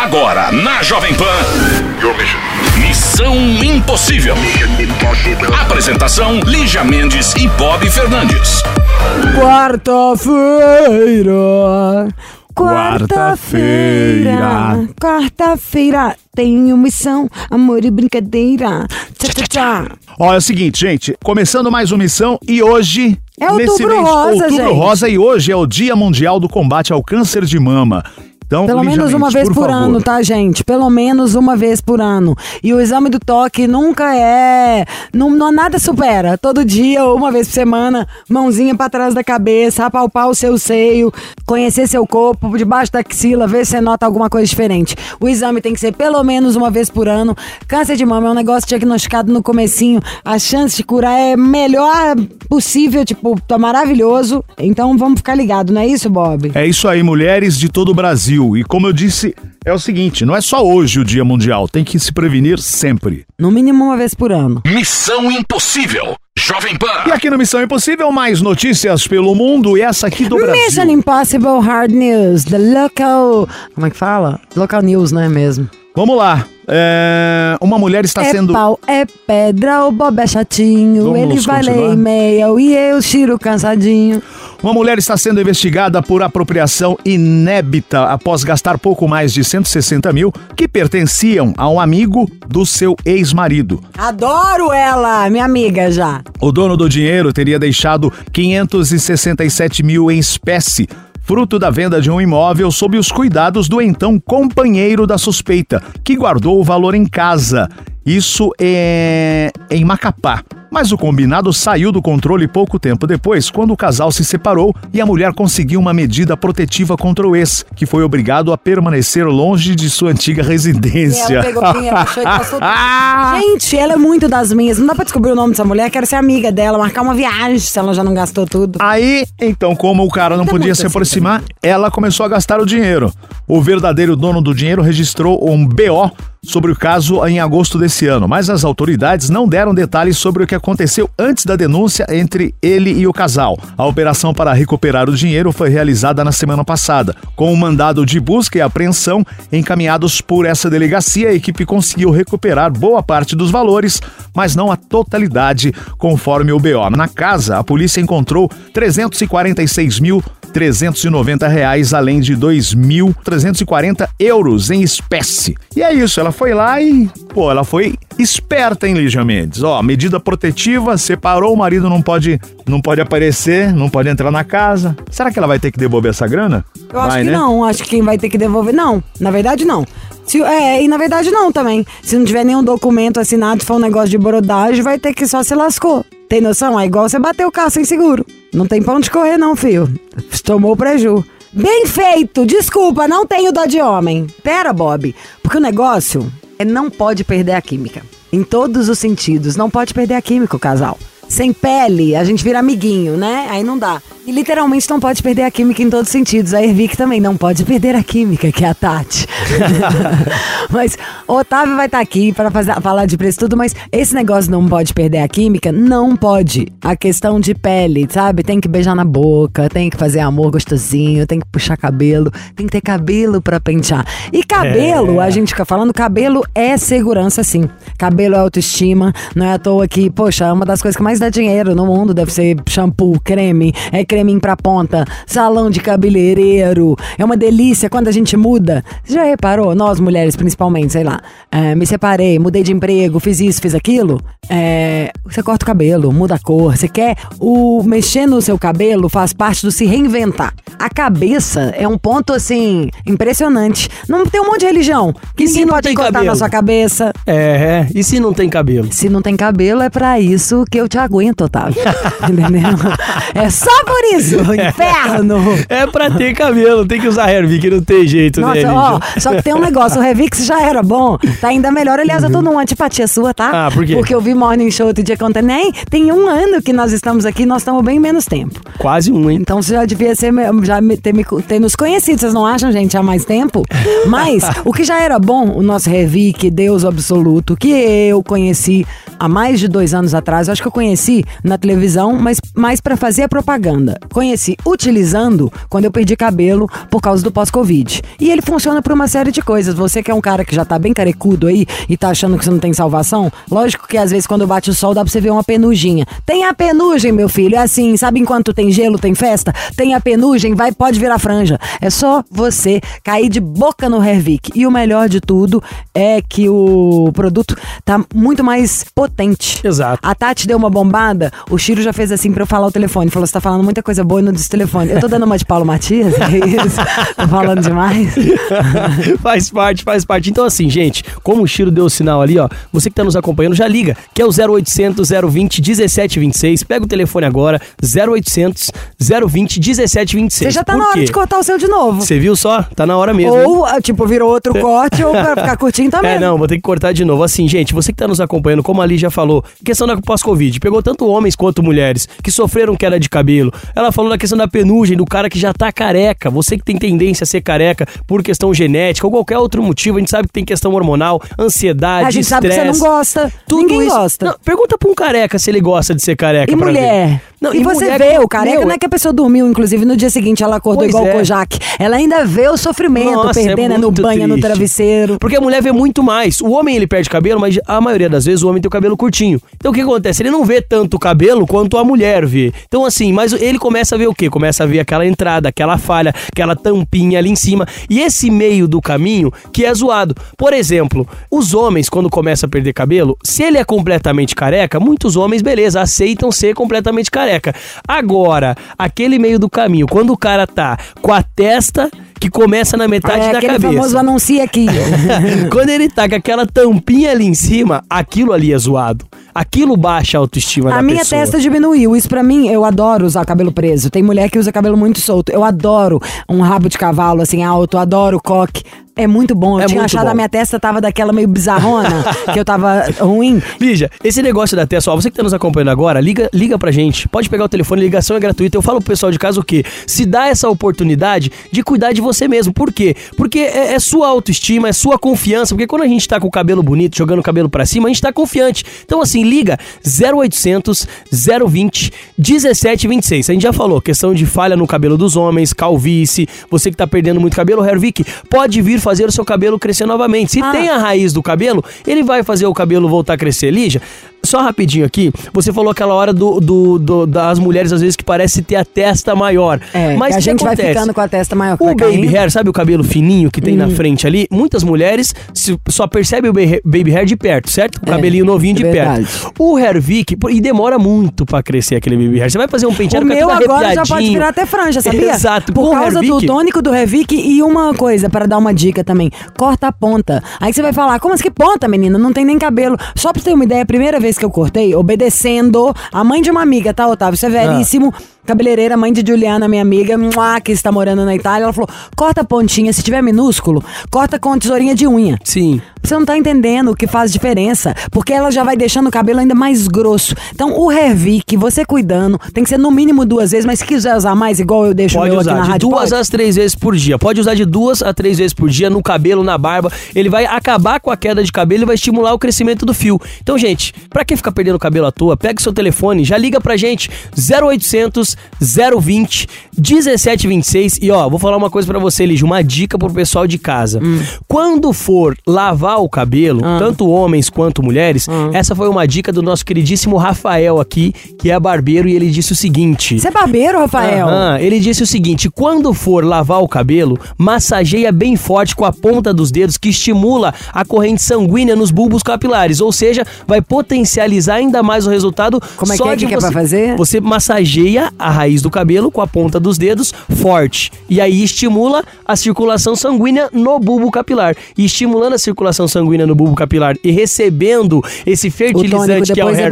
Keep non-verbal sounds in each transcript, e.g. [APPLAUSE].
Agora na Jovem Pan. Missão Impossível. Apresentação: Lígia Mendes e Bob Fernandes. Quarta-feira. Quarta-feira. Quarta-feira. Tenho missão, amor e brincadeira. Tchá, tchá, tchá. Ó, é o seguinte, gente, começando mais uma missão e hoje. É nesse Outubro mês, Rosa, Outubro gente. Rosa e hoje é o Dia Mundial do Combate ao Câncer de Mama. Então, Pelo menos uma vez por, favor. ano, tá, gente? Pelo menos uma vez por ano. E o exame do toque nunca é. Não, não nada supera. Todo dia, ou uma vez por semana, mãozinha pra trás da cabeça, apalpar o seu seio, conhecer seu corpo, debaixo da axila, ver se você nota alguma coisa diferente. O exame tem que ser pelo menos uma vez por ano. Câncer de mama é um negócio diagnosticado no comecinho. A chance de curar é melhor possível, tipo, tá maravilhoso. Então vamos ficar ligado, não é isso, Bob? É isso aí, mulheres de todo o Brasil. E como eu disse, é o seguinte: não é só hoje o Dia Mundial, tem que se prevenir sempre. No mínimo uma vez por ano. Missão Impossível. Jovem E Pan. aqui no Missão Impossível, mais notícias pelo mundo e essa aqui do Brasil. Mission Impossible Hard News, the local. Como é que fala? Local news, não é mesmo? Vamos lá. É, Uma mulher está é sendo. pau, é pedra, o Bob é chatinho, Vamos ele vai ler e-mail e eu tiro cansadinho. Uma mulher está sendo investigada por apropriação inébita após gastar pouco mais de 160 mil que pertenciam a um amigo do seu ex-marido. Adoro ela, minha amiga já. O dono do dinheiro teria deixado 567 mil em espécie, fruto da venda de um imóvel sob os cuidados do então companheiro da suspeita, que guardou o valor em casa. Isso é em Macapá. Mas o combinado saiu do controle pouco tempo depois, quando o casal se separou e a mulher conseguiu uma medida protetiva contra o ex, que foi obrigado a permanecer longe de sua antiga residência. Ela pegou quem achou e passou. [LAUGHS] Gente, ela é muito das minhas. Não dá pra descobrir o nome dessa mulher. Quero ser amiga dela, marcar uma viagem se ela já não gastou tudo. Aí, então, como o cara não Tá podia se assim aproximar, ela começou a gastar o dinheiro. O verdadeiro dono do dinheiro registrou um BO sobre o caso em agosto desse ano, mas as autoridades não deram detalhes sobre o que aconteceu antes da denúncia entre ele e o casal. A operação para recuperar o dinheiro foi realizada na semana passada. Com um mandado de busca e apreensão encaminhados por essa delegacia, a equipe conseguiu recuperar boa parte dos valores, mas não a totalidade, conforme o BO. Na casa, a polícia encontrou 346 mil 390 reais, além de 2.340 euros em espécie. E é isso, ela foi lá e, pô, ela foi esperta, hein, Lígia Mendes? Ó, medida protetiva, separou, o marido não pode, não pode aparecer, não pode entrar na casa. Será que ela vai ter que devolver essa grana? Eu acho Vai, que né? não, acho que quem vai ter que devolver. Não, na verdade não. Se, é, e na verdade não também. Se não tiver nenhum documento assinado, for um negócio de brodagem, vai ter que só se lascou. Tem noção? É igual você bater o carro sem seguro. Não tem pra onde correr, não, filho. Tomou o preju. Bem feito! Desculpa, não tenho dó de homem. Pera, Bob. Porque o negócio é não pode perder a química. Em todos os sentidos. Não pode perder a química, o casal. Sem pele, a gente vira amiguinho, né? Aí não dá. E literalmente não pode perder a química em todos os sentidos. A Ervic também não pode perder a química, que é a Tati. [LAUGHS] mas o Otávio vai estar aqui para falar de preço e tudo, mas esse negócio não pode perder a química, não pode. A questão de pele, sabe? Tem que beijar na boca, tem que fazer amor gostosinho, tem que puxar cabelo, tem que ter cabelo para pentear. E cabelo, a gente fica falando, cabelo é segurança sim. Cabelo é autoestima, não é à toa que, poxa, é uma das coisas que mais dá dinheiro no mundo, deve ser shampoo, creme, é creminho pra ponta, salão de cabeleireiro. É uma delícia quando a gente muda. Você já reparou? Nós mulheres, principalmente, sei lá, é, me separei, mudei de emprego, fiz isso, fiz aquilo. É, você corta o cabelo, muda a cor. Você quer o mexer no seu cabelo faz parte do se reinventar. A cabeça é um ponto assim impressionante. Não tem um monte de religião que se não pode cortar na sua cabeça. É, e se não tem cabelo? Se não tem cabelo, é pra isso que eu te aguento, Otávio. [LAUGHS] Entendeu? É só por isso? [LAUGHS] Inferno! É pra ter cabelo, tem que usar Hervik, não tem jeito, né, Nossa, Lígia? ó, só que tem um negócio, o Revix já era bom, tá ainda melhor. Aliás, eu tô numa antipatia sua, tá? Ah, por quê? Porque eu vi Morning Show outro dia contando, nem tem um ano que nós estamos aqui, nós estamos bem menos tempo. Quase um, hein? Então você já devia ser, já ter, me- ter nos conhecido, vocês não acham, gente, há mais tempo? [LAUGHS] Mas o que já era bom, o nosso Revic, Deus Absoluto, que eu conheci há mais de dois anos atrás, eu acho que eu conheci na televisão, mas mais pra fazer a propaganda. Conheci utilizando quando eu perdi cabelo por causa do pós-Covid. E ele funciona por uma série de coisas. Você que é um cara que já tá bem carecudo aí e tá achando que você não tem salvação, lógico que às vezes quando bate o sol dá pra você ver uma penuginha. Tem a penugem, meu filho, é assim, sabe enquanto tem gelo, tem festa? Tem a penugem, vai, pode virar franja. É só você cair de boca no Hervik. E o melhor de tudo é que o produto tá muito mais potente. Exato. A Tati deu uma bombada, o Chiro já fez assim pra eu falar o telefone. Falou: você tá falando muita coisa boa e não disse telefone. Eu tô dando uma de Paulo Matias, é isso? tô falando demais. [LAUGHS] faz parte, faz parte. Então, assim, gente, como o Chiro deu o sinal ali, ó, você que tá nos acompanhando, já liga, que é o 0800 020 1726. Pega o telefone agora, 0800 020 1726. Você já tá Por na hora quê? de cortar o seu de novo. Você viu só? Tá na hora mesmo. hein? Ou, ah, tipo, virou outro corte, ou pra ficar curtinho [LAUGHS] também. É, não, vou ter que cortar de novo. Assim, gente, você que tá nos acompanhando, como a Ali já falou, questão da pós-Covid, pegou tanto homens quanto mulheres que sofreram queda de cabelo. Ela falou da questão da penugem, do cara que já tá careca. Você que tem tendência a ser careca por questão genética ou qualquer outro motivo, a gente sabe que tem questão hormonal, ansiedade, A gente sabe que você não gosta. Tudo Ninguém isso. gosta. Não, pergunta pra um careca se ele gosta de ser careca. E mulher? ver. Não, e, você mulher- vê, o careca Meu, não é que a pessoa dormiu, inclusive no dia seguinte ela acordou igual é. o Kojak. Ela ainda vê o sofrimento, Nossa, perdendo é no banho, no triste. travesseiro. Porque a mulher vê muito mais. O homem ele perde cabelo, mas a maioria das vezes o homem tem o cabelo curtinho. Então o que acontece? Ele não vê tanto o cabelo quanto a mulher vê. Então assim, mas ele começa a ver o quê? Começa a ver aquela entrada, aquela falha, aquela tampinha ali em cima. E esse meio do caminho que é zoado. Por exemplo, os homens quando começam a perder cabelo, se ele é completamente careca, muitos homens, beleza, aceitam ser completamente careca. Agora, aquele meio do caminho, quando o cara tá com a testa que começa na metade é da aquele cabeça. famoso anuncia aqui. [LAUGHS] Quando ele tá com aquela tampinha ali em cima, aquilo ali é zoado. Aquilo baixa a autoestima da A minha pessoa. testa diminuiu. Isso pra mim, eu adoro usar cabelo preso. Tem mulher que usa cabelo muito solto. Eu adoro um rabo de cavalo assim alto, adoro coque. É muito bom. Eu É tinha achado bom. a minha testa tava daquela meio bizarrona, [LAUGHS] que eu tava ruim. Lígia, esse negócio da testa, ó, você que tá nos acompanhando agora, liga, liga pra gente. Pode pegar o telefone, ligação é gratuita. Eu falo pro pessoal de casa o quê? Se dá essa oportunidade de cuidar de você mesmo. Por quê? Porque é, é sua autoestima, é sua confiança. Porque quando a gente tá com o cabelo bonito, jogando o cabelo pra cima, a gente tá confiante. Então, assim, liga 0800 020 1726. A gente já falou, questão de falha no cabelo dos homens, calvície, você que tá perdendo muito cabelo, Hervik, pode vir fazer o seu cabelo crescer novamente. Se Ah. tem a raiz do cabelo, ele vai fazer o cabelo voltar a crescer. Lígia, só rapidinho aqui, você falou aquela hora do, do- do- das mulheres, às vezes, que parece ter a testa maior. É, Mas que a o que gente vai acontece? ficando com a testa maior. O vai baby caindo. hair, sabe o cabelo fininho que tem Hum. na frente ali? Muitas mulheres só percebem o ba- baby hair de perto, certo? O É, cabelinho novinho de é verdade. perto. O hair Vic, e demora muito pra crescer aquele baby hair. Você vai fazer um O penteado com meu agora já pode virar até franja, sabia? Exato. Por o causa do tônico do Revic e uma coisa, para dar uma dica também. Corta a ponta. Aí você vai falar, como assim que ponta, menina? Não tem nem cabelo. Só pra você ter uma ideia, a primeira vez que eu cortei, obedecendo a mãe de uma amiga, tá, Otávio? Severíssimo. Cabeleireira, mãe de Juliana, minha amiga, mua, que está morando na Itália, ela falou: corta a pontinha, se tiver minúsculo, corta com tesourinha de unha. Sim. Você não tá entendendo o que faz diferença, porque ela já vai deixando o cabelo ainda mais grosso. Então, o Hervik, você cuidando, tem que ser no mínimo duas vezes, mas se quiser usar mais, igual eu deixo o Pode meu aqui usar na de rádio, duas pode? às três vezes por dia. Pode usar de duas a três vezes por dia no cabelo, na barba. Ele vai acabar com a queda de cabelo e vai estimular o crescimento do fio. Então, gente, pra que ficar perdendo cabelo à toa? Pega o seu telefone, já liga pra gente 0800 020 1726 e ó, vou falar uma coisa pra você, Lígia, uma dica pro pessoal de casa. Hum. Quando for lavar o cabelo, Ah. tanto homens quanto mulheres, essa foi uma dica do nosso queridíssimo Rafael aqui, que é barbeiro e ele disse o seguinte: Você é barbeiro, Rafael? Aham, ele disse o seguinte: quando for lavar o cabelo, massageia bem forte com a ponta dos dedos, que estimula a corrente sanguínea nos bulbos capilares, ou seja, vai potencializar ainda mais o resultado. Como é só que é de que é você, pra fazer? Você massageia a raiz do cabelo com a ponta dos dedos forte e aí estimula a circulação sanguínea no bulbo capilar. E estimulando a circulação circulação sanguínea no bulbo capilar e recebendo esse fertilizante que é o depois é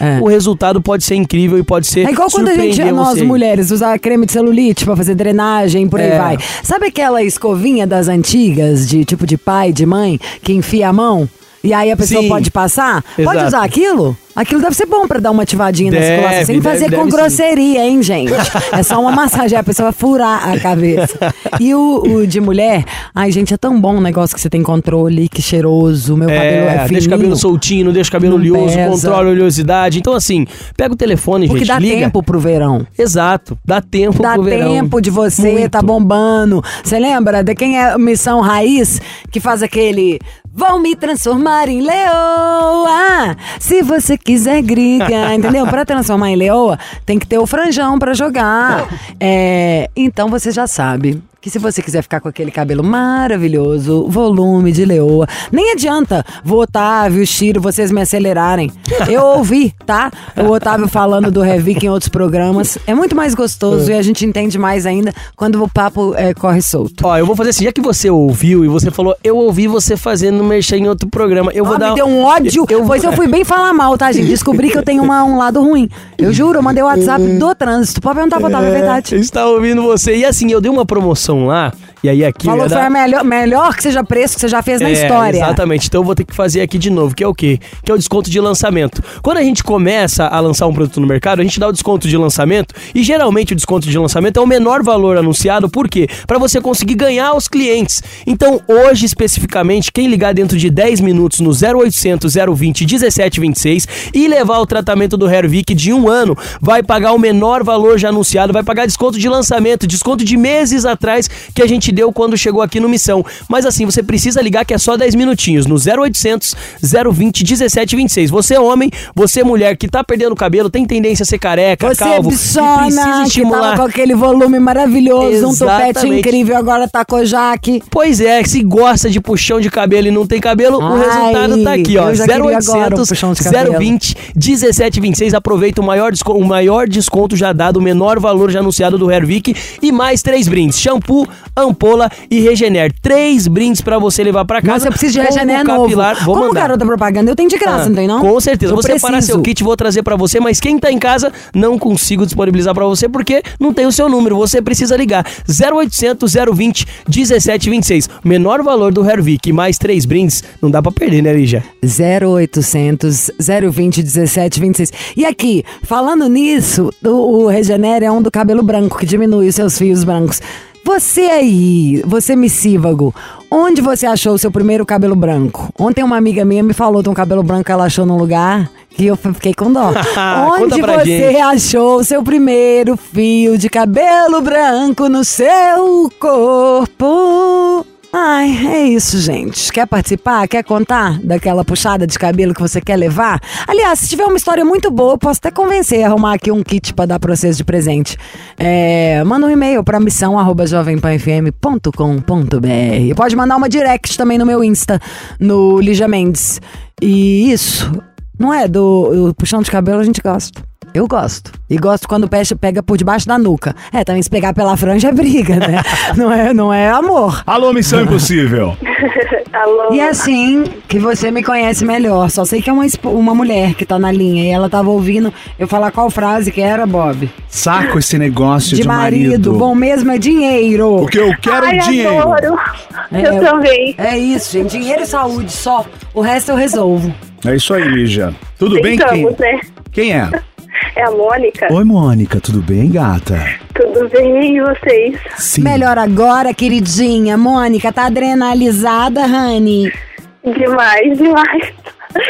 é. o resultado pode ser incrível e pode ser É igual quando a gente, nós você. mulheres, usar creme de celulite pra fazer drenagem, por aí É. vai. Sabe aquela escovinha das antigas, de tipo de pai, de mãe, que enfia a mão? E aí a pessoa Sim. pode passar? Pode Exato. usar aquilo? Aquilo deve ser bom pra dar uma ativadinha na Deve, circulação. Sem deve, fazer deve com sim. grosseria, hein, gente? É só uma massagem, a pessoa vai furar a cabeça. [LAUGHS] E o, o de mulher, ai, gente, é tão bom um negócio que você tem controle, que cheiroso, meu cabelo é É, fininho. deixa o cabelo soltinho, não deixa o cabelo oleoso, pesa. controla a oleosidade. Então, assim, pega o telefone, Porque gente, dá liga. tempo pro verão. Exato, dá tempo Dá pro verão. tempo de você, Muito. tá bombando. Você lembra de quem é Missão Raiz? Que faz aquele. Vão me transformar em leoa. Se você quiser, griga. [LAUGHS] Entendeu? Pra transformar em leoa, tem que ter o franjão pra jogar. É, então você já sabe. Que se você quiser ficar com aquele cabelo maravilhoso, volume de leoa, nem adianta o Otávio, o Chiro, vocês me acelerarem. Eu ouvi, tá? O Otávio falando do Revic em outros programas. É muito mais gostoso e a gente entende mais ainda quando o papo é, corre solto. Ó, eu vou fazer assim, já que você ouviu e você falou, eu ouvi você fazendo merchan em outro programa, eu vou Ó, dar... me deu um ódio, Eu- pois eu fui bem falar mal, tá, gente? Descobri que eu tenho uma- um lado ruim. Eu juro, eu mandei o WhatsApp do trânsito. Pode perguntar pro Otávio, é verdade. Está ouvindo você. E assim, eu dei uma promoção lá, e aí aqui... Falou que foi a melhor, melhor que seja preço que você já fez na É, história. Exatamente. Então eu vou ter que fazer aqui de novo, que é o quê? Que é o desconto de lançamento. Quando a gente começa a lançar um produto no mercado, a gente dá o desconto de lançamento e geralmente o desconto de lançamento é o menor valor anunciado, por quê? Para você conseguir ganhar os clientes. Então, hoje especificamente, quem ligar dentro de 10 minutos no 0800 020 1726 e levar o tratamento do Hervik de um ano, vai pagar o menor valor já anunciado, vai pagar desconto de lançamento, desconto de meses atrás que a gente deu quando chegou aqui no Missão. Mas assim, você precisa ligar que é só 10 minutinhos no 0800 020 1726. Você é homem, você é mulher que tá perdendo cabelo, tem tendência a ser careca, Você é calvo, e bichona, precisa que tava estimular. com aquele volume maravilhoso, um topete Exatamente. incrível, agora tá Kojak. Pois é, se gosta de puxão de cabelo e não tem cabelo, o Ai, resultado tá aqui, ó. eu já queria agora um 0800 puxão de cabelo. 020 1726. Aproveita o maior, desco- o maior desconto já dado, o menor valor já anunciado do Hervik e mais três brindes: shampoo, ampola e Regener. Três brindes pra você levar pra casa. Nossa, eu preciso de Regener novo. capilar. Vou Como mandar. garota propaganda, eu tenho de graça, Ah, não tem não? Com certeza. Eu vou separar preciso. seu kit, vou trazer pra você, mas quem tá em casa não consigo disponibilizar pra você porque não tem o seu número. Você precisa ligar 0800 020 1726. Menor valor do Hervik, mais três brindes, não dá pra perder, né, Lígia? 0800 020 1726. E aqui, falando nisso, o, o Regenera é um do cabelo branco, que diminui os seus fios brancos. Você aí, você misívago, onde você achou o seu primeiro cabelo branco? Ontem uma amiga minha me falou de um cabelo branco que ela achou num lugar que eu fiquei com dó. [LAUGHS] onde você gente. achou o seu primeiro fio de cabelo branco no seu corpo? Ai, é isso, gente. Quer participar? Quer contar daquela puxada de cabelo que você quer levar? Aliás, se tiver uma história muito boa, eu posso até convencer a arrumar aqui um kit pra dar pra vocês de presente. É, manda um e-mail pra missão arroba jovempanfm.com.br. Pode mandar uma direct também no meu Insta, no Lígia Mendes. E isso, não é? Do, do puxão de cabelo a gente gosta. Eu gosto. E gosto quando pega, pega por debaixo da nuca. É, também se pegar pela franja é briga, né? [LAUGHS] não, é, não é amor. Alô, Missão Impossível. [LAUGHS] Alô? E assim que você me conhece melhor. Só sei que é uma, uma mulher que tá na linha. E ela tava ouvindo eu falar qual frase que era, Bob. Saco esse negócio de, De marido. Bom mesmo é dinheiro. O que eu quero Ai, é dinheiro. adoro. É, eu também. É isso, gente. Dinheiro e saúde só. O resto eu resolvo. É isso aí, Lígia. Tudo bem? Quem, Tentamos, né? quem é? É a Mônica. Oi, Mônica. Tudo bem, gata? Tudo bem e vocês? Sim. Melhor agora, queridinha. Mônica, tá adrenalizada, honey? Demais, demais.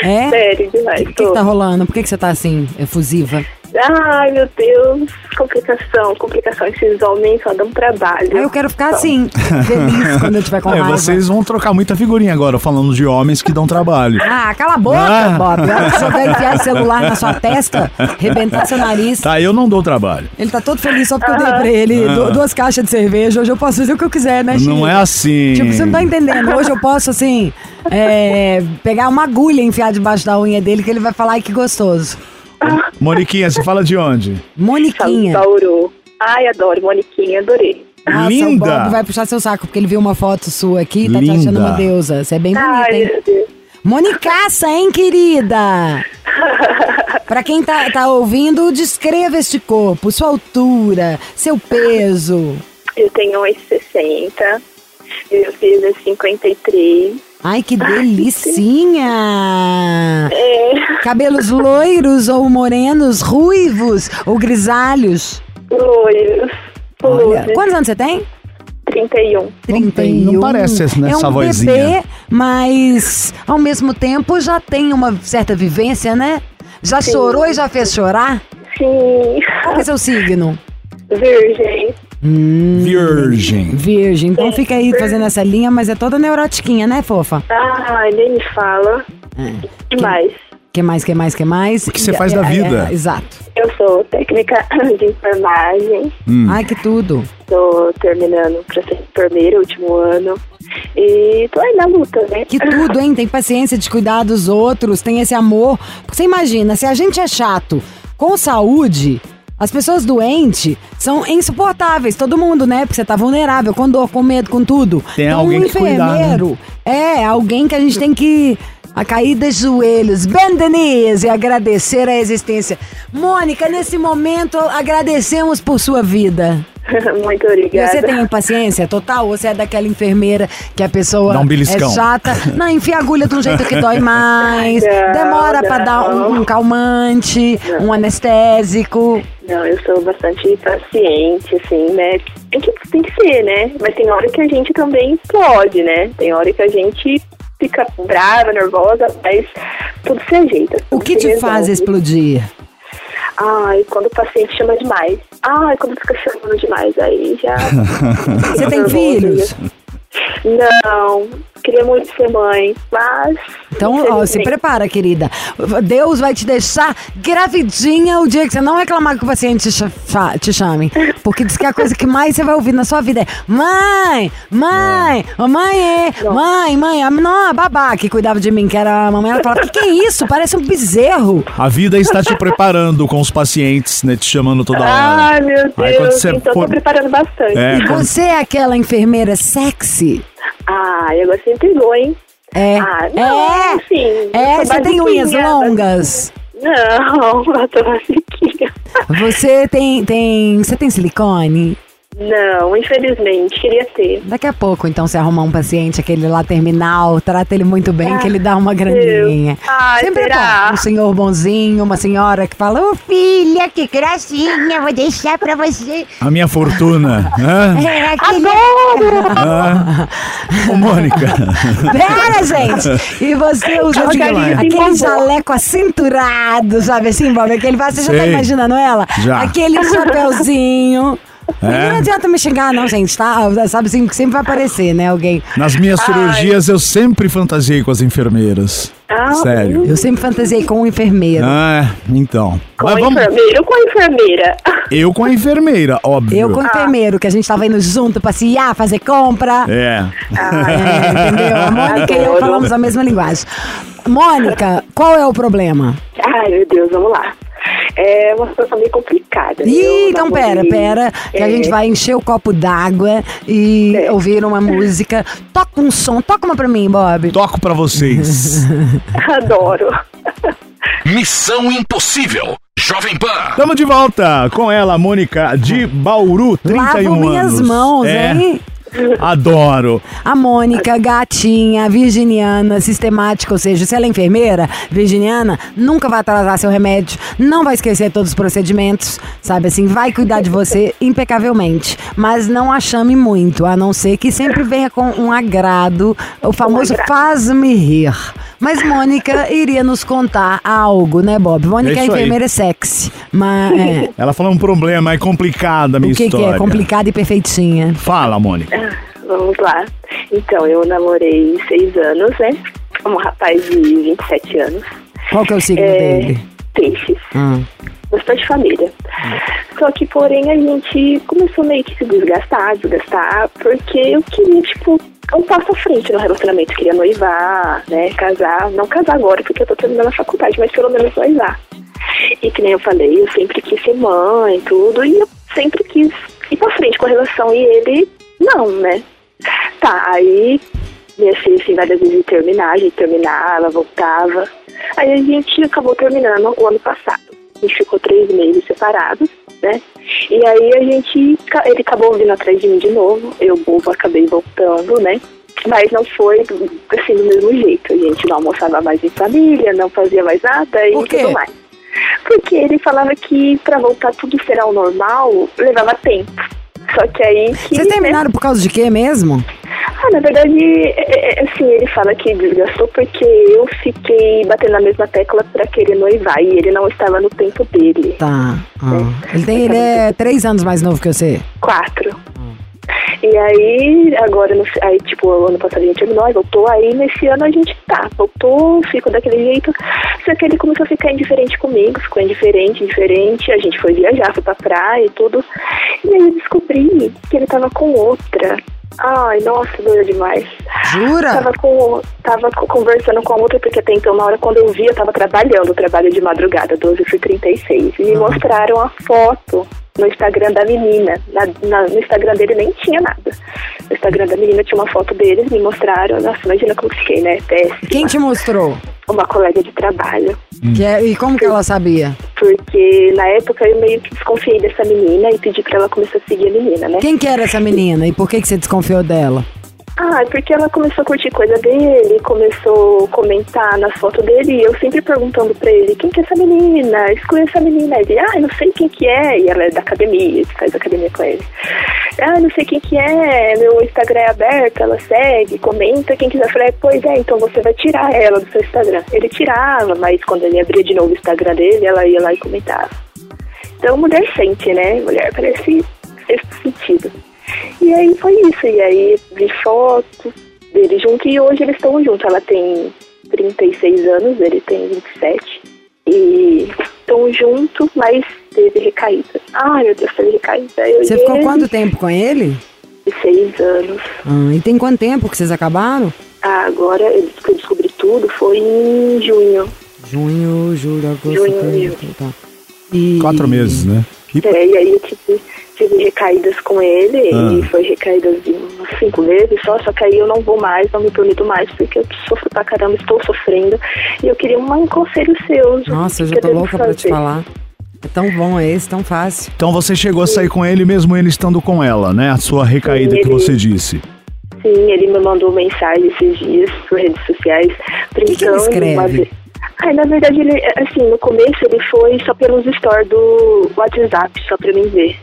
É? Sério, demais. O que, que tô. tá rolando? Por que, que você tá assim, efusiva? Ai, meu Deus. Complicação, complicação. Esses homens só dão trabalho. Eu quero ficar assim, feliz [LAUGHS] quando eu tiver com É, raiva. vocês vão trocar muita figurinha agora, falando de homens que dão trabalho. Ah, cala a boca, Ah. Bob. A hora que você vai enfiar o celular na sua testa, arrebentar seu nariz. Tá, eu não dou trabalho. Ele tá todo feliz só porque eu dei pra ele du- duas caixas de cerveja. Hoje eu posso fazer o que eu quiser, né, Chico? Não é assim. Tipo, você não tá entendendo. Hoje eu posso, assim, é, pegar uma agulha e enfiar debaixo da unha dele que ele vai falar, ai, que gostoso. [LAUGHS] Moniquinha, você fala de onde? Moniquinha. Adoro. Ai, adoro, Moniquinha, adorei. Nossa, o Linda. Bob vai puxar seu saco, porque ele viu uma foto sua aqui e tá te achando uma deusa. Você é bem bonita, Ai, hein? meu Deus. Monicaça, hein, querida? [LAUGHS] Pra quem tá, tá ouvindo, descreva este corpo, sua altura, seu peso. Eu tenho 1,60. Meu peso é 53. Ai, que delicinha! É, Cabelos loiros ou morenos, ruivos ou grisalhos? loiros. Olha, quantos anos você tem? 31. 31. não parece essa É um vozinha. bebê, mas ao mesmo tempo já tem uma certa vivência, né? Já chorou e já fez chorar? Sim. Qual é seu signo? Virgem. Virgem. Virgem. Então fica aí fazendo essa linha, mas é toda neurotiquinha, né, fofa? Ai, nem me fala. E mais? Que mais, que mais, que mais? O que você faz da vida? exato. Eu sou técnica [CLEARS THROAT] de enfermagem. Hum. Ai, que tudo. Tô terminando pra ser enfermeira, último ano. E tô aí na luta, né? Que tudo, hein? Tem paciência de cuidar dos outros, tem esse amor. Porque você imagina, se a gente é chato com saúde, as pessoas doentes são insuportáveis. Todo mundo, né? Porque você tá vulnerável, com dor, com medo, com tudo. Tem então, alguém um que cuidar, né? enfermeiro é alguém que a gente tem que. A cair de joelhos, bend the knees e agradecer a existência. Mônica, nesse momento agradecemos por sua vida. [LAUGHS] Muito E obrigada. você tem paciência total? Ou você é daquela enfermeira que a pessoa Dá um beliscão. é chata? Não, enfia a agulha de um jeito que dói mais. [LAUGHS] Não, demora pra dar um, não. um calmante, um anestésico. Não, eu sou bastante paciente, assim, né? Tem que, tem que ser, né? Mas tem hora que a gente também pode, né? Tem hora que a gente fica brava, nervosa, mas tudo se ajeita. O tudo que se te faz resolve. explodir? Ai, quando o paciente chama demais. Ai, quando fica chamando demais, aí já... [LAUGHS] Você tem filhos? Não, queria muito ser mãe, mas... Então, ó, se prepara, querida. Deus vai te deixar gravidinha o dia que você não reclamar que o paciente te, chame. Porque diz que a coisa que mais você vai ouvir na sua vida é Mãe, mãe, ô, mãe é, mãe, mãe. A, não, a babá que cuidava de mim, que era a mamãe, ela falava, que que é isso? Parece um bezerro. A vida está te preparando com os pacientes, né? Te chamando toda hora. Ai, meu Aí Deus, você então for- tô preparando bastante. É, E quando- você é aquela enfermeira sexy? Ai, agora você entregou, hein? É. Ah, não, é. assim, É, você tem unhas longas. Não, [LAUGHS] eu tô basiquinha. Você tem, tem. Você tem silicone? Não, infelizmente, queria ter. Daqui a pouco, então, você arrumar um paciente, aquele lá terminal, trata ele muito bem, que ele dá uma graninha. Ai, Sempre é será? bom. Um senhor bonzinho, uma senhora que fala, ô filha, que gracinha, vou deixar pra você. A minha fortuna. É aquele... Hã? Ô, Mônica. [LAUGHS] Pera, gente! E você usa aquele, aquele jaleco acinturado, sabe assim, Bob? Aquele, você já tá imaginando ela? Já. Aquele chapéuzinho. É? Não adianta me xingar, não, gente, tá? Sabe assim, que sempre vai aparecer, né, alguém. Nas minhas cirurgias eu sempre fantasiei com as enfermeiras. Ah, Sério. Eu sempre fantasiei com um enfermeiro. Ah, então. Com Mas vamos. enfermeira ou com a enfermeira? Eu com a enfermeira, óbvio. Eu com o enfermeiro, que a gente tava indo junto passear, fazer compra. É. É, entendeu? A [LAUGHS] Mônica e eu falamos a mesma linguagem. Mônica, qual é o problema? Ai, meu Deus, vamos lá. É uma situação meio complicada. Ih, Eu então pera, pera, que a É, gente vai encher o copo d'água e É. ouvir uma música. Toca um som, toca uma pra mim, Bob. Toco pra vocês. [LAUGHS] Adoro. Missão Impossível. Jovem Pan. Tamo de volta com ela, Mônica de Bauru, 31 Lavo minhas anos. mãos, É, hein? Adoro. A Mônica, gatinha, virginiana, sistemática, ou seja, se ela é enfermeira, virginiana, nunca vai atrasar seu remédio, não vai esquecer todos os procedimentos, sabe assim, vai cuidar de você impecavelmente, mas não a chame muito, a não ser que sempre venha com um agrado, o famoso faz-me rir. Mas Mônica iria nos contar algo, né, Bob? Mônica É é isso aí. enfermeira sexy, mas é, Ela falou um problema, é complicada a minha o que, que história. é? Complicada e perfeitinha. Fala, Mônica. Vamos lá. Então, eu namorei seis anos, né? Um rapaz de 27 anos. Qual que é o signo É, dele? Peixes. Hum. Bastante família. Só que, porém, a gente começou meio que se desgastar, desgastar, porque eu queria, tipo, um passo à frente no relacionamento. Eu queria noivar, né, casar. Não casar agora, porque eu tô terminando a faculdade, mas pelo menos noivar. E que nem eu falei, eu sempre quis ser mãe, tudo, e eu sempre quis ir pra frente com a relação e ele não, né? Tá, aí minha filha assim, várias vezes terminar, a gente terminava, voltava. Aí a gente acabou terminando o ano passado. A gente ficou três meses separados, né? E aí a gente, ele acabou vindo atrás de mim de novo, eu bobo acabei voltando, né? Mas não foi assim do mesmo jeito. A gente não almoçava mais em família, não fazia mais nada e tudo mais. Porque ele falava que pra voltar tudo ser ao normal levava tempo. Só que aí que. Vocês né, terminaram por causa de quê mesmo? ah, na verdade, é, é, assim, ele fala que desgastou porque eu fiquei batendo na mesma tecla pra querer noivar e ele não estava no tempo dele. Tá. ah. Ele, tem, ele é três anos mais novo que você. Quatro. E aí, agora, no, aí, tipo, ano passado a gente terminou, aí voltou, aí nesse ano a gente tá, voltou, ficou daquele jeito. Só que ele começou a ficar indiferente comigo, ficou indiferente, indiferente, a gente foi viajar, foi pra praia e tudo. E aí eu descobri que ele tava com outra. Ai, nossa, doeu demais. Jura? Tava, com, tava co- conversando com a outra, porque até então, na hora quando eu vi, eu tava trabalhando, trabalho de madrugada, 12 e 36 E me mostraram a foto no Instagram da menina. Na, na- no Instagram dele nem tinha nada. No Instagram da menina tinha uma foto deles, me mostraram. Nossa, imagina como fiquei, né? Péssima. Quem te mostrou? Uma colega de trabalho. Que é- e como que ela sabia? Porque na época eu meio que desconfiei dessa menina e pedi pra ela começar a seguir a menina, né? Quem que era essa menina e por que, que você desconfiou dela? Ah, porque ela começou a curtir coisa dele, começou a comentar nas fotos dele, e eu sempre perguntando pra ele, quem que é essa menina? Exclui essa menina. Ele, ah, não sei quem que é, e ela é da academia, faz academia com ele. Ah, não sei quem que é, meu Instagram é aberto, ela segue, comenta, quem quiser. Eu falei, pois é, então você vai tirar ela do seu Instagram. Ele tirava, mas quando ele abria de novo o Instagram dele, ela ia lá e comentava. Então, mulher sente, né? Mulher parece sexto sentido. E aí foi isso. E aí vi foto dele junto e hoje eles estão juntos. Ela tem 36 anos, ele tem 27. E estão juntos, mas teve recaída. Ai, meu Deus, teve recaída. Eu Você ficou ele, quanto tempo com ele? Seis anos. Ah, e tem quanto tempo que vocês acabaram? Ah, agora eu que eu descobri tudo foi em junho. Junho, julho, agosto, Junho, julho. tá. E... Quatro meses, né? E É, e aí eu tive, tive recaídas com ele, Ah. e foi recaídas de umas cinco vezes só, só que aí eu não vou mais, não me permito mais, porque eu sofro pra caramba, estou sofrendo. E eu queria um conselho seu. Nossa, eu já que tô louca pra te fazer. falar. É tão bom esse, tão fácil. Então você chegou a sair com ele mesmo ele estando com ela, né? A sua recaída Sim, que ele- você disse. Sim, ele me mandou mensagem esses dias por redes sociais, que ele brincando. escreve? Ai, na verdade, ele, assim, no começo ele foi só pelos stories do WhatsApp, só pra mim ver.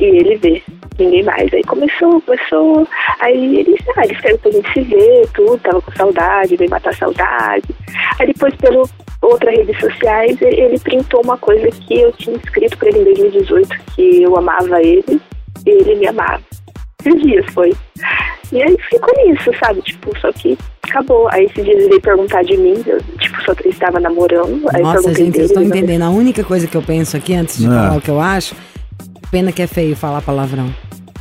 E ele vê, ninguém mais. Aí começou, começou. Aí ele, ah, ele escreveu pra gente se ver, tudo, tava com saudade, veio matar a saudade. Aí depois, pelo outras redes sociais, ele, printou uma coisa que eu tinha escrito pra ele em 2018, que eu amava ele e ele me amava. Esses dias foi. E aí ficou nisso, sabe? Tipo, só que acabou. Aí esses dias ele veio perguntar de mim, eu, tipo, só que ele estava namorando. Aí eu Nossa, gente, dele, estão ele não entendendo. A única coisa que eu penso aqui, antes de É. falar o que eu acho, pena que é feio falar palavrão.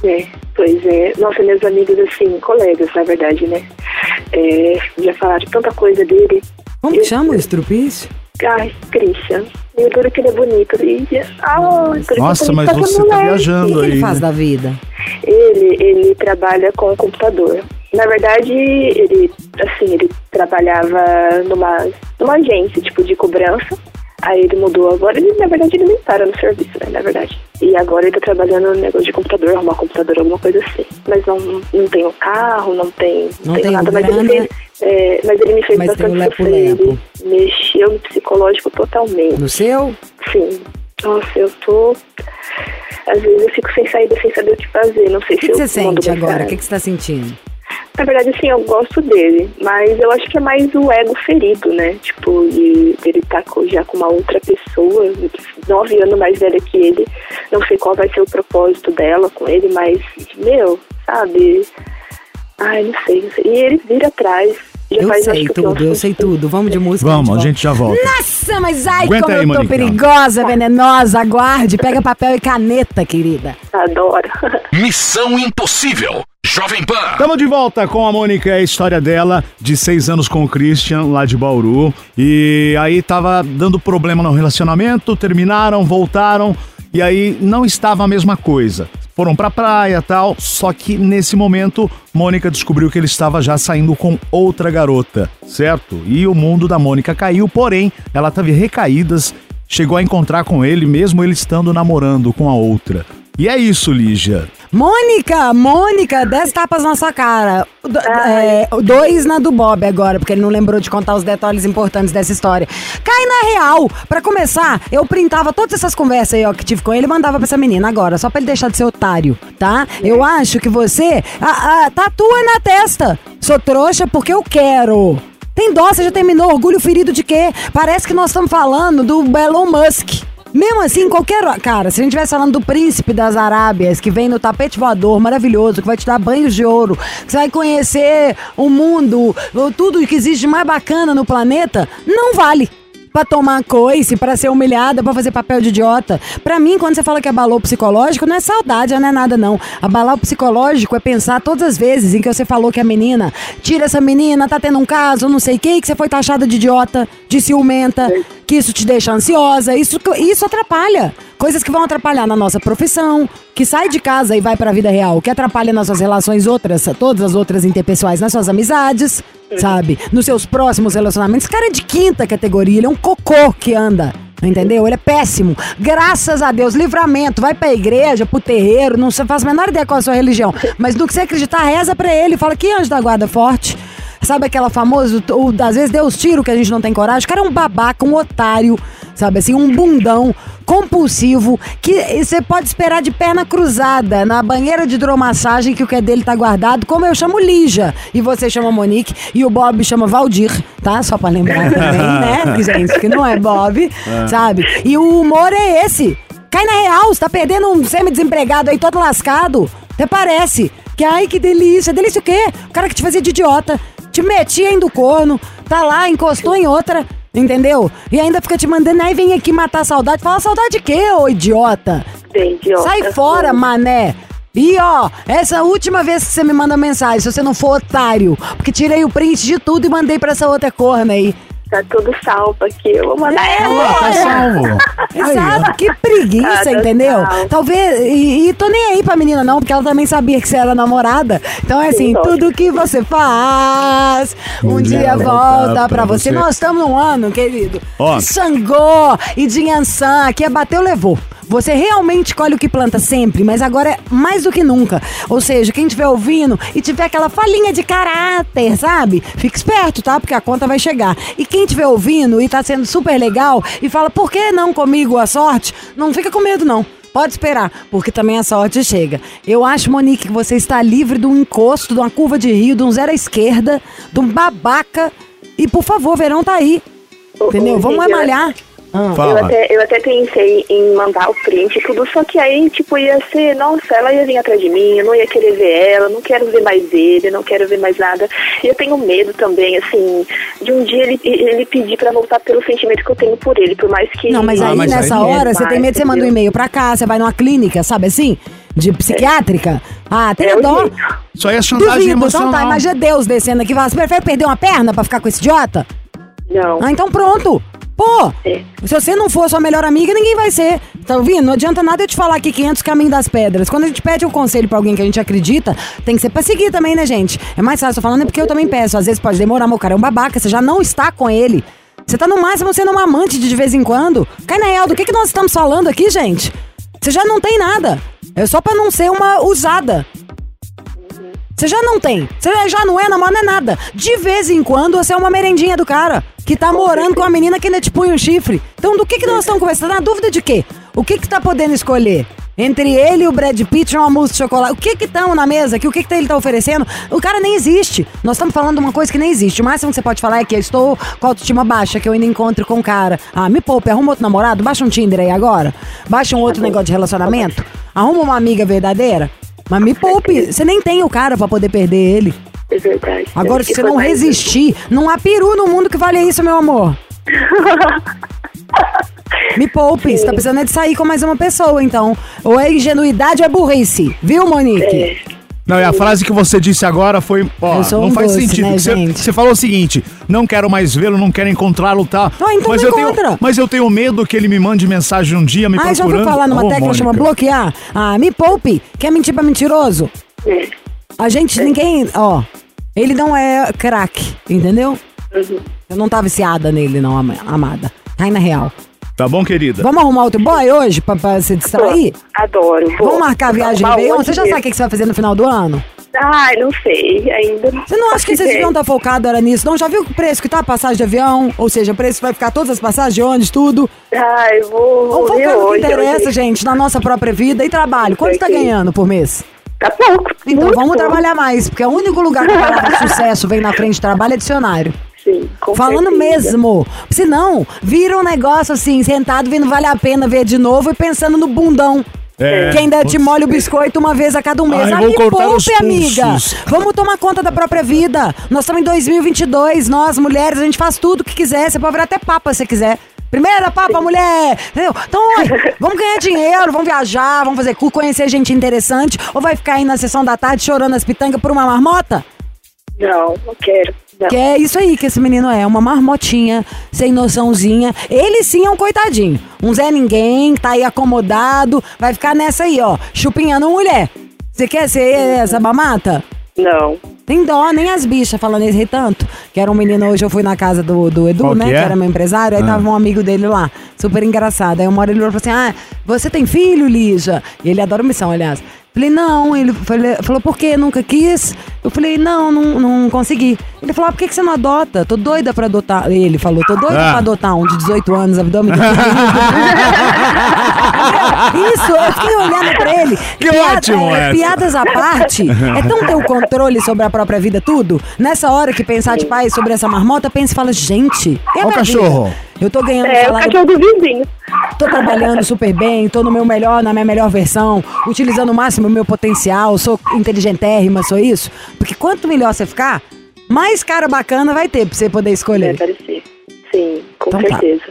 É, pois é. Nossa, meus amigos, assim, colegas, na verdade, né? É, já falaram tanta coisa dele. Como que chama o estrupício? Ai, Christian. Eu duro que ele é bonito. E, que Nossa, mas bonito, você tá viajando O que aí. ele faz né? da vida? Ele, ele trabalha com o computador. Na verdade, ele, assim, ele trabalhava numa, numa agência, tipo, de cobrança. Aí ele mudou agora, ele, na verdade, ele nem para no serviço, né, na verdade. E agora ele tá trabalhando no negócio de computador, arrumar computador, alguma coisa assim. Mas não, não tem o carro, não tem, Não tem nada, o mas ele, fez, é, mas ele me fez Mas o bastante. Ele mexeu no psicológico totalmente. No seu? Sim. Nossa, eu tô. Às vezes eu fico sem saída, sem saber o que fazer. Não sei O que, se que eu você mando sente agora? O que, que você tá sentindo? Na verdade, assim, eu gosto dele, mas eu acho que é mais o ego ferido, né? Tipo, e ele tá já com uma outra pessoa, nove anos mais velha que ele. Não sei qual vai ser o propósito dela com ele, mas, meu, sabe? Ai, não sei, não sei. E ele vira atrás. Eu faz, sei tudo, eu sei tudo. Vamos de música. Vamos, a gente já volta. Nossa, mas ai, Aguenta como aí, eu tô Monica. perigosa, venenosa. Aguarde, pega papel e caneta, querida. Adoro. Missão Impossível. Jovem Pan. Estamos de volta com a Mônica, a história dela, de seis anos com o Christian, lá de Bauru. E aí tava dando problema no relacionamento, terminaram, voltaram. E aí não estava a mesma coisa. Foram pra praia tal, só que nesse momento Mônica descobriu que ele estava já saindo com outra garota, certo? E o mundo da Mônica caiu, porém ela teve recaídas, chegou a encontrar com ele mesmo ele estando namorando com a outra. E é isso, Lígia. Mônica, Mônica, 10 tapas na sua cara. Do- é, dois na do Bob agora, porque ele não lembrou de contar os detalhes importantes dessa história. Cai na real. Pra começar, eu printava todas essas conversas aí, ó, que tive com ele e mandava pra essa menina agora, só pra ele deixar de ser otário, tá? Eu acho que você ah, ah, tatua na testa. Sou trouxa porque eu quero. Tem dó, você já terminou. Orgulho ferido de quê? Parece que nós estamos falando do Elon Musk. Mesmo assim, qualquer. Cara, se a gente estivesse falando do príncipe das Arábias, que vem no tapete voador maravilhoso, que vai te dar banhos de ouro, que você vai conhecer o mundo, tudo que existe mais bacana no planeta, não vale. Pra tomar coice, pra ser humilhada, pra fazer papel de idiota. Pra mim, quando você fala que abalou o psicológico, não é saudade, não é nada não. Abalar o psicológico é pensar todas as vezes em que você falou que a menina, tira essa menina, tá tendo um caso, não sei o que, que você foi taxada de idiota, de ciumenta, que isso te deixa ansiosa, isso, isso atrapalha. Coisas que vão atrapalhar na nossa profissão, que sai de casa e vai pra vida real, que atrapalha nas suas relações outras, todas as outras interpessoais, nas suas amizades, sabe? Nos seus próximos relacionamentos. Esse cara é de quinta categoria, ele é um cocô que anda. Entendeu? Ele é péssimo. Graças a Deus, livramento. Vai pra igreja, pro terreiro, não faz a menor ideia qual é a sua religião. Mas no que você acreditar, reza pra ele. Fala que anjo da guarda forte. Sabe aquela famosa, o, às vezes deu os tiros que a gente não tem coragem. O cara é um babaca, um otário, sabe assim, um bundão compulsivo que você pode esperar de perna cruzada na banheira de hidromassagem que o que é dele tá guardado, como eu chamo Lígia e você chama Monique e o Bob chama Valdir, tá? Só pra lembrar também, [LAUGHS] né? Gente, que não é Bob, sabe? E o humor é esse. Cai na real, você tá perdendo um semi-desempregado aí todo lascado. Até parece. Que ai, que delícia. Delícia o quê? O cara que te fazia de idiota, te metia indo corno, tá lá, encostou em outra, entendeu? E ainda fica te mandando, aí vem aqui matar a saudade. Fala saudade de quê, ô idiota? Bem, idiota. Sai fora, mané. E ó, essa última vez que você me manda mensagem, se você não for otário, porque tirei o print de tudo e mandei pra essa outra corna aí. Tá tudo salvo aqui. Eu vou mandar É, ela. Tá salvo. [LAUGHS] Exato, que preguiça, entendeu? sal. Talvez. E, e tô nem aí pra menina, não, porque ela também sabia que você era namorada. Então é assim, Sim, tudo que você faz, um dia volta pra você. Nós estamos num ano, querido. Ó. De Xangô e de Yansan, que é bateu, levou. Você realmente colhe o que planta sempre, mas agora é mais do que nunca. Ou seja, quem estiver ouvindo e tiver aquela falinha de caráter, sabe? Fique esperto, tá? Porque a conta vai chegar. E quem estiver ouvindo e tá sendo super legal e fala, por que não comigo a sorte? Não fica com medo, não. Pode esperar, porque também a sorte chega. Eu acho, Monique, que você está livre de um encosto, de uma curva de rio, de um zero à esquerda, de um babaca. E, por favor, verão tá aí. Entendeu? Vamos [LAUGHS] é Lívia, malhar. Ah. Eu até, eu até pensei em mandar o print e tudo, só que aí, tipo, ia ser, nossa, ela ia vir atrás de mim, eu não ia querer ver ela, não quero ver mais ele, não quero ver mais nada. E eu tenho medo também, assim, de um dia ele, ele pedir pra voltar pelo sentimento que eu tenho por ele, por mais que. Não, mas Ah, aí mas aí nessa não. hora você tem medo, você manda um e-mail pra cá, você vai numa clínica, sabe assim? De psiquiátrica. Ah, tem É dó. Isso aí é chantagem Duvido, então emocional. tá, imagina Deus descendo aqui e fala, você prefere perder uma perna pra ficar com esse idiota? Não. Ah, então pronto. Pô, É. se você não for sua melhor amiga, ninguém vai ser. Tá ouvindo? Não adianta nada eu te falar aqui 500 caminhos das pedras. Quando a gente pede um conselho pra alguém que a gente acredita, tem que ser pra seguir também, né, gente? É mais fácil, tô falando é porque eu também peço. Às vezes pode demorar, meu cara é um babaca, você já não está com ele. Você tá no máximo sendo uma amante de, de vez em quando. Cai na real, do que, que nós estamos falando aqui, gente? Você já não tem nada. É só pra não ser uma usada. Você já não tem. Você já não é não é nada. De vez em quando você é uma merendinha do cara que tá morando com a menina que ainda te punha um chifre. Então do que que nós estamos conversando? Tá na dúvida de quê? O que que tá podendo escolher? Entre ele e o Brad Pitt uma mousse de chocolate. O que que estão na mesa? Que o que que ele tá oferecendo? O cara nem existe. Nós estamos falando de uma coisa que nem existe. O máximo que você pode falar é que eu estou com a autoestima baixa, que eu ainda encontro com o cara. Ah, me poupe, arruma outro namorado, baixa um Tinder aí agora. Baixa um outro negócio de relacionamento. Arruma uma amiga verdadeira. Mas me poupe, você nem tem o cara pra poder perder ele. É verdade. Agora, se você não mais- resistir, não há peru no mundo que valha isso, meu amor. [LAUGHS] Me poupe, você tá precisando é de sair com mais uma pessoa, então. Ou é ingenuidade ou é burrice. Viu, Monique? É. Não, e a frase que você disse agora foi, ó, Eu sou não um faz doce, sentido. né, você, gente? você falou o seguinte: não quero mais vê-lo, não quero encontrá-lo, tá? Ah, então mas não eu tenho, encontra. mas eu tenho medo que ele me mande mensagem um dia me Ah, já procurando. ouviu falar numa Ô, tecla que chama Mônica. bloquear? Ah, me poupe. Quer mentir pra mentiroso? A gente, ninguém, ó, ele não é craque, entendeu? Uhum. Eu não tá viciada nele, não, ama- amada. Cai na real. Tá bom, querida? Vamos arrumar outro boy hoje pra, pra se distrair? Adoro. vou. Vamos marcar a viagem de Réveillon? onde Você já sabe o que que você vai fazer no final do ano? Ai, não sei ainda. Você não acha que vocês deviam estar focados era nisso? Não, já viu o preço que tá a passagem de avião? Ou seja, o preço que vai ficar todas as passagens de ônibus, tudo? Ai, vou, Vamos focar no que hoje. interessa, hoje. gente, na nossa própria vida e trabalho. Quanto você tá ganhando por mês? Tá pouco. Então vamos pouco. trabalhar mais, porque é o único lugar que a palavra [LAUGHS] sucesso vem na frente de trabalho é dicionário. Sim, com Falando certeza. mesmo. Se não, vira um negócio assim, sentado, vendo vale a pena ver de novo e pensando no bundão. É. Que ainda te molha o biscoito uma vez a cada um mês. Ai, Ah, vou me cortar os poupe, amiga. Vamos tomar conta da própria vida. Nós estamos em 2022, nós, mulheres, a gente faz tudo o que quiser. Você pode virar até papa se quiser. Primeira papa, [LAUGHS] mulher! Entendeu? Então, vamos ganhar dinheiro, vamos viajar, vamos fazer cu, conhecer gente interessante. Ou vai ficar aí na sessão da tarde chorando as pitangas por uma marmota? Não, não quero. Não. Que é isso aí que esse menino é, uma marmotinha, sem noçãozinha. Ele sim é um coitadinho. Um Zé Ninguém, tá aí acomodado, vai ficar nessa aí, ó, chupinhando mulher. Você quer ser essa mamata? Não. Tem dó, nem as bichas falando esse tanto. Que era um menino, hoje eu fui na casa do, do Edu, Qual né? que Que, é? era meu empresário, aí tava um amigo dele lá, super engraçado. Aí uma hora ele falou assim: Ah, você tem filho, Lígia? E ele adora missão, aliás. Falei, não, ele falou, por quê? Nunca quis? Eu falei, não, não, não consegui. Ele falou, ah, por que, que você não adota? Tô doida pra adotar. Ele falou, tô doida Ah. pra adotar um de 18 anos, abdômen [LAUGHS] Isso, eu fiquei olhando pra ele. Que ótimo é. Piadas à parte, é tão ter o controle sobre a própria vida, tudo. Nessa hora que pensar, tipo, ai, sobre essa marmota, pensa e fala, gente, Ó o cachorro. vida? Eu tô ganhando É o salário cachorro do vizinho. Tô trabalhando super bem, tô no meu melhor, na minha melhor versão, utilizando o máximo o meu potencial, sou inteligentérrima, sou isso. Porque quanto melhor você ficar, mais cara bacana vai ter pra você poder É, escolher. parecer. Sim, com Então tá. certeza.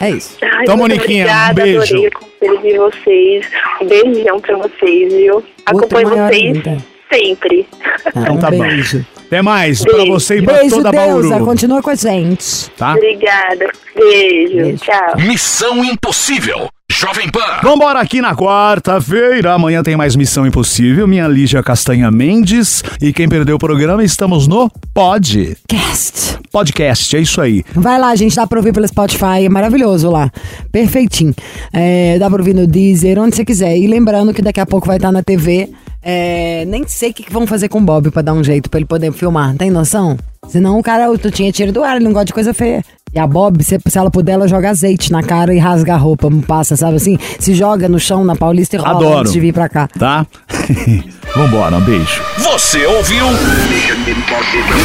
É isso. Ai, Então, Moniquinha, um obrigada, beijo. Adorei o de vocês. Um beijão pra vocês, viu? Acompanho vocês ainda. sempre. Então um tá bom. beijo. Até mais pra Beijo. você e pra Beijo, toda a Deusa. Bauru. Continua com a gente. Tá? Obrigada. Beijo. Beijo. Tchau. Missão Impossível. Jovem Pan. Vambora aqui na quarta-feira. Amanhã tem mais Missão Impossível. Minha Lígia Castanha Mendes. E quem perdeu o programa, estamos no Pod. Cast. Podcast, é isso aí. Vai lá, gente, dá pra ouvir pelo Spotify, é maravilhoso lá. Perfeitinho. É, dá pra ouvir no Deezer, onde você quiser. E lembrando que daqui a pouco vai estar na TV. É, nem sei o que, que vão fazer com o Bob pra dar um jeito pra ele poder filmar, tem noção? Senão o cara, tu tinha tiro do ar, ele não gosta de coisa feia. E a Bob, se, se ela puder, ela joga azeite na cara e rasga a roupa, passa, sabe assim? Se joga no chão na Paulista e rola Adoro. antes de vir pra cá. Tá? [LAUGHS] Vambora, um beijo. Você ouviu?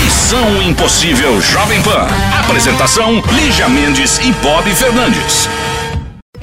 Missão Impossível Jovem Pan. Apresentação: Lígia Mendes e Bob Fernandes.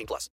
18 plus.